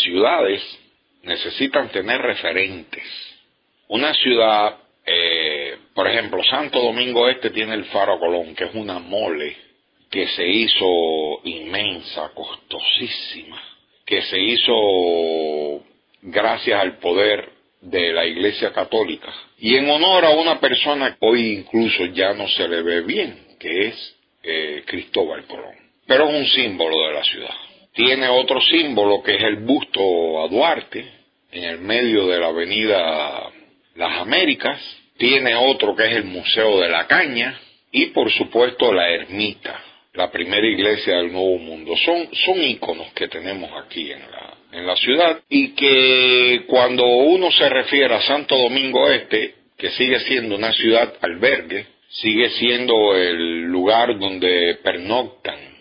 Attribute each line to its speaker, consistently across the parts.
Speaker 1: ciudades necesitan tener referentes. Una ciudad, eh, por ejemplo, Santo Domingo Este tiene el Faro Colón, que es una mole que se hizo inmensa, costosísima, que se hizo gracias al poder de la Iglesia Católica y en honor a una persona que hoy incluso ya no se le ve bien, que es eh, Cristóbal Colón. Pero es un símbolo de la ciudad. Tiene otro símbolo que es el busto a Duarte en el medio de la avenida Las Américas. Tiene otro que es el Museo de la Caña y por supuesto la ermita, la primera iglesia del Nuevo Mundo. Son, son que tenemos aquí en la, en la ciudad y que cuando uno se refiere a Santo Domingo Este, que sigue siendo una ciudad albergue, sigue siendo el lugar donde pernoctan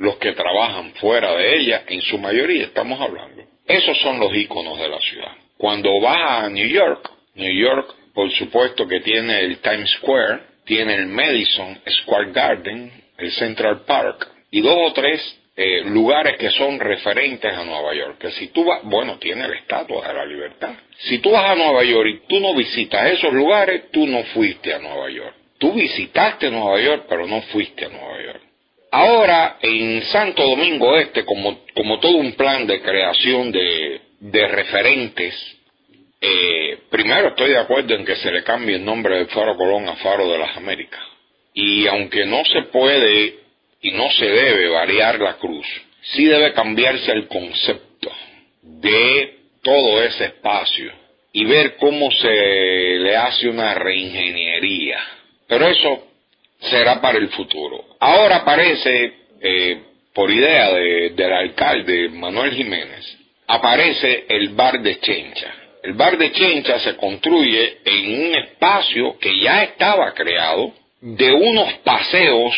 Speaker 1: los que trabajan fuera de ella, en su mayoría estamos hablando. Esos son los íconos de la ciudad. Cuando vas a New York, New York por supuesto que tiene el Times Square, tiene el Madison Square Garden, el Central Park y dos o tres eh, lugares que son referentes a Nueva York. Que si tú vas, bueno, tiene la Estatua de la Libertad. Si tú vas a Nueva York y tú no visitas esos lugares, tú no fuiste a Nueva York. Tú visitaste Nueva York, pero no fuiste a Nueva York. Ahora, en Santo Domingo Este, como, como todo un plan de creación de, de referentes, eh, primero estoy de acuerdo en que se le cambie el nombre de Faro Colón a Faro de las Américas. Y aunque no se puede y no se debe variar la cruz, sí debe cambiarse el concepto de todo ese espacio y ver cómo se le hace una reingeniería. Pero eso será para el futuro. Ahora parece, eh, por idea del alcalde Manuel Jiménez, aparece el bar de Chencha. El bar de Chencha se construye en un espacio que ya estaba creado de unos paseos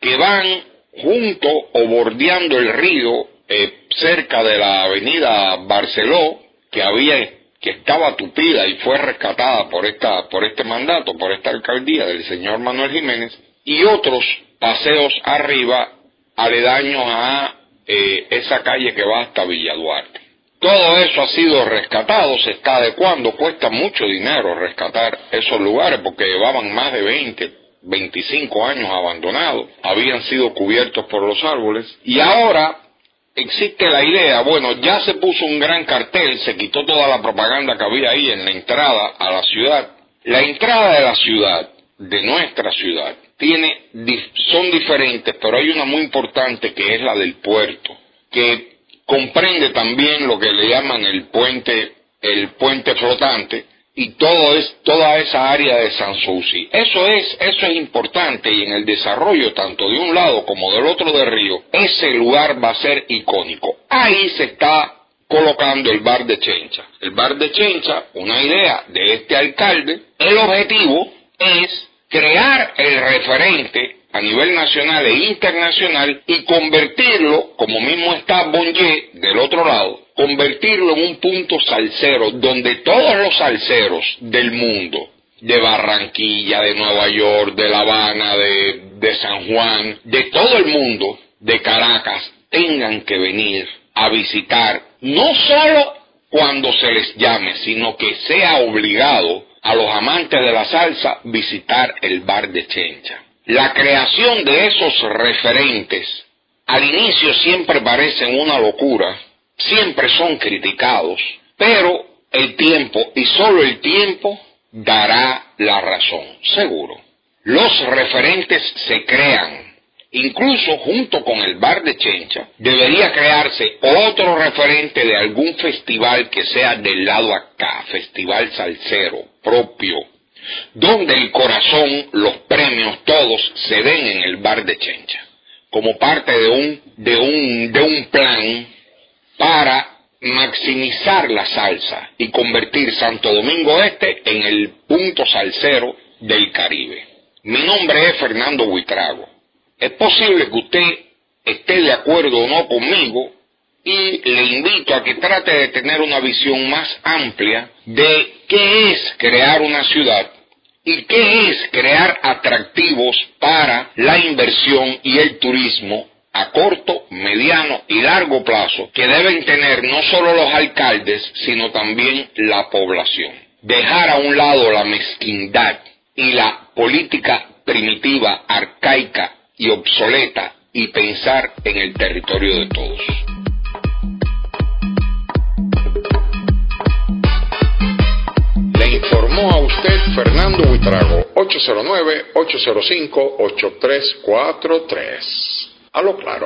Speaker 1: que van junto o bordeando el río eh, cerca de la avenida Barceló que había que estaba tupida y fue rescatada por esta por este mandato por esta alcaldía del señor Manuel Jiménez y otros paseos arriba aledaños a eh, esa calle que va hasta Villa Duarte. Todo eso ha sido rescatado, se está adecuando, cuesta mucho dinero rescatar esos lugares porque llevaban más de 20, 25 años abandonados, habían sido cubiertos por los árboles y ahora existe la idea, bueno, ya se puso un gran cartel, se quitó toda la propaganda que había ahí en la entrada a la ciudad. La entrada de la ciudad, de nuestra ciudad, tiene, son diferentes, pero hay una muy importante que es la del puerto, que comprende también lo que le llaman el puente, el puente flotante, y todo es toda esa área de Sanssouci. Eso es eso es importante y en el desarrollo tanto de un lado como del otro del río, ese lugar va a ser icónico. Ahí se está colocando el bar de Chencha. El bar de Chencha, una idea de este alcalde, el objetivo es crear el referente a nivel nacional e internacional y convertirlo, como mismo está Bonje del otro lado, convertirlo en un punto salsero donde todos los salseros del mundo, de Barranquilla, de Nueva York, de La Habana, de, de San Juan, de todo el mundo, de Caracas, tengan que venir a visitar, no solo cuando se les llame, sino que sea obligado a los amantes de la salsa visitar el bar de Chencha. La creación de esos referentes al inicio siempre parecen una locura, siempre son criticados, pero el tiempo y solo el tiempo dará la razón, seguro. Los referentes se crean Incluso junto con el bar de Chencha debería crearse otro referente de algún festival que sea del lado acá, festival salsero propio, donde el corazón, los premios, todos se den en el bar de Chencha, como parte de un, de un, de un plan para maximizar la salsa y convertir Santo Domingo Este en el punto salsero del Caribe. Mi nombre es Fernando Buitrago. Es posible que usted esté de acuerdo o no conmigo y le invito a que trate de tener una visión más amplia de qué es crear una ciudad y qué es crear atractivos para la inversión y el turismo corto, mediano y largo plazo que deben tener no solo los alcaldes, sino también la población. Dejar a un lado la mezquindad y la política primitiva, arcaica y obsoleta y pensar en el territorio de todos. Le informó a usted Fernando Buitrago, 809-805-8343. A lo claro.